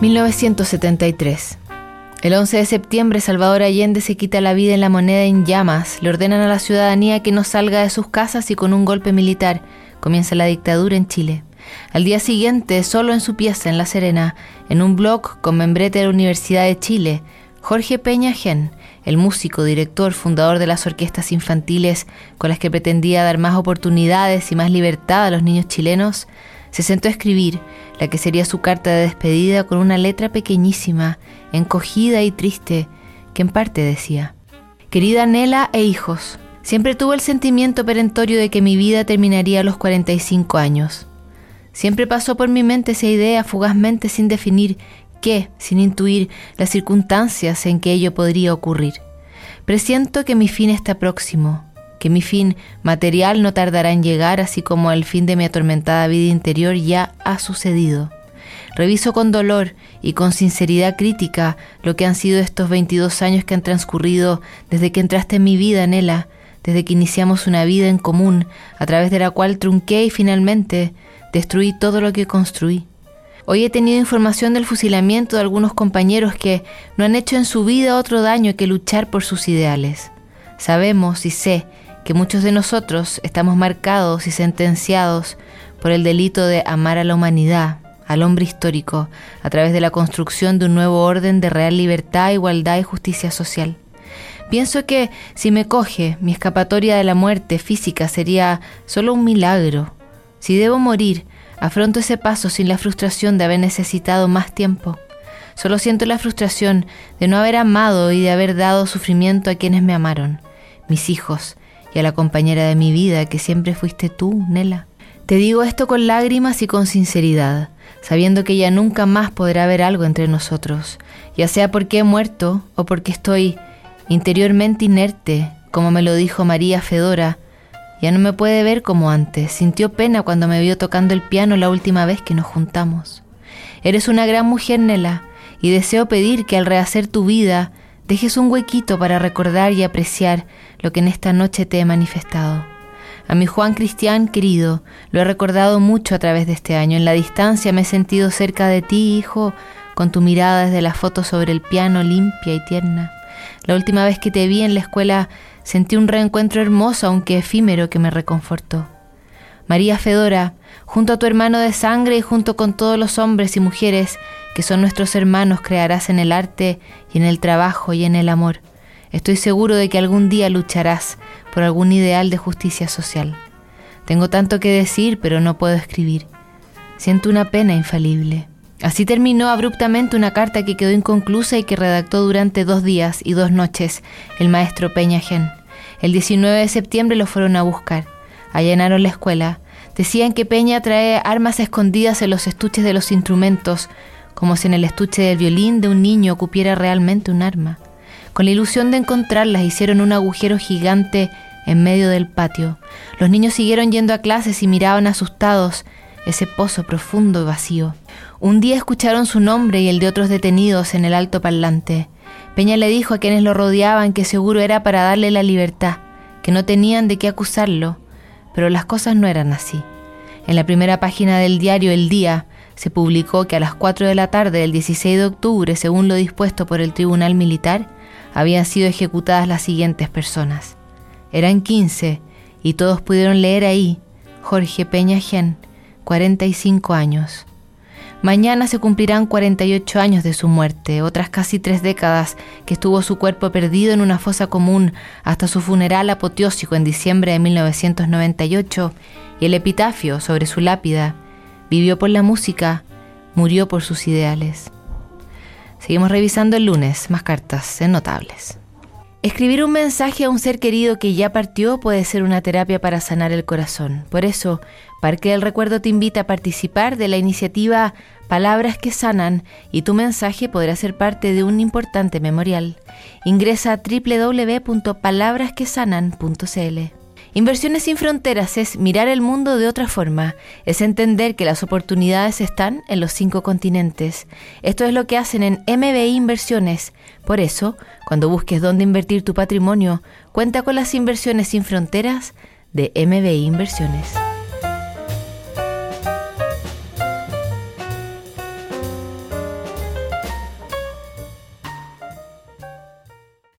1973. El 11 de septiembre, Salvador Allende se quita la vida en la moneda en llamas. Le ordenan a la ciudadanía que no salga de sus casas y con un golpe militar comienza la dictadura en Chile. Al día siguiente, solo en su pieza en La Serena, en un blog con membrete de la Universidad de Chile, Jorge Peña Gen, el músico, director, fundador de las orquestas infantiles con las que pretendía dar más oportunidades y más libertad a los niños chilenos, se sentó a escribir la que sería su carta de despedida con una letra pequeñísima, encogida y triste, que en parte decía, Querida Nela e hijos, siempre tuve el sentimiento perentorio de que mi vida terminaría a los 45 años. Siempre pasó por mi mente esa idea fugazmente sin definir qué, sin intuir las circunstancias en que ello podría ocurrir. Presiento que mi fin está próximo, que mi fin material no tardará en llegar, así como el fin de mi atormentada vida interior ya ha sucedido. Reviso con dolor y con sinceridad crítica lo que han sido estos 22 años que han transcurrido desde que entraste en mi vida, Nela, desde que iniciamos una vida en común, a través de la cual trunqué y finalmente destruí todo lo que construí. Hoy he tenido información del fusilamiento de algunos compañeros que no han hecho en su vida otro daño que luchar por sus ideales. Sabemos y sé que muchos de nosotros estamos marcados y sentenciados por el delito de amar a la humanidad, al hombre histórico, a través de la construcción de un nuevo orden de real libertad, igualdad y justicia social. Pienso que si me coge, mi escapatoria de la muerte física sería solo un milagro. Si debo morir, afronto ese paso sin la frustración de haber necesitado más tiempo. Solo siento la frustración de no haber amado y de haber dado sufrimiento a quienes me amaron, mis hijos, a la compañera de mi vida que siempre fuiste tú, Nela. Te digo esto con lágrimas y con sinceridad, sabiendo que ya nunca más podrá haber algo entre nosotros, ya sea porque he muerto o porque estoy interiormente inerte, como me lo dijo María Fedora. Ya no me puede ver como antes, sintió pena cuando me vio tocando el piano la última vez que nos juntamos. Eres una gran mujer, Nela, y deseo pedir que al rehacer tu vida dejes un huequito para recordar y apreciar lo que en esta noche te he manifestado. A mi Juan Cristián querido, lo he recordado mucho a través de este año. En la distancia me he sentido cerca de ti, hijo, con tu mirada desde la foto sobre el piano limpia y tierna. La última vez que te vi en la escuela sentí un reencuentro hermoso, aunque efímero, que me reconfortó. María Fedora, junto a tu hermano de sangre y junto con todos los hombres y mujeres que son nuestros hermanos, crearás en el arte y en el trabajo y en el amor. Estoy seguro de que algún día lucharás por algún ideal de justicia social. Tengo tanto que decir, pero no puedo escribir. Siento una pena infalible. Así terminó abruptamente una carta que quedó inconclusa y que redactó durante dos días y dos noches el maestro Peña Gen. El 19 de septiembre lo fueron a buscar. Allanaron la escuela. Decían que Peña trae armas escondidas en los estuches de los instrumentos, como si en el estuche del violín de un niño cupiera realmente un arma. Con la ilusión de encontrarlas hicieron un agujero gigante en medio del patio. Los niños siguieron yendo a clases y miraban asustados ese pozo profundo y vacío. Un día escucharon su nombre y el de otros detenidos en el alto parlante. Peña le dijo a quienes lo rodeaban que seguro era para darle la libertad, que no tenían de qué acusarlo, pero las cosas no eran así. En la primera página del diario El Día, se publicó que a las 4 de la tarde del 16 de octubre, según lo dispuesto por el Tribunal Militar, habían sido ejecutadas las siguientes personas. Eran 15 y todos pudieron leer ahí Jorge Peña Gen, 45 años. Mañana se cumplirán 48 años de su muerte, otras casi tres décadas que estuvo su cuerpo perdido en una fosa común hasta su funeral apoteósico en diciembre de 1998 y el epitafio sobre su lápida Vivió por la música, murió por sus ideales. Seguimos revisando el lunes, más cartas en notables. Escribir un mensaje a un ser querido que ya partió puede ser una terapia para sanar el corazón. Por eso, Parque del Recuerdo te invita a participar de la iniciativa Palabras que Sanan y tu mensaje podrá ser parte de un importante memorial. Ingresa a www.palabrasquesanan.cl. Inversiones sin fronteras es mirar el mundo de otra forma, es entender que las oportunidades están en los cinco continentes. Esto es lo que hacen en MBI Inversiones. Por eso, cuando busques dónde invertir tu patrimonio, cuenta con las inversiones sin fronteras de MBI Inversiones.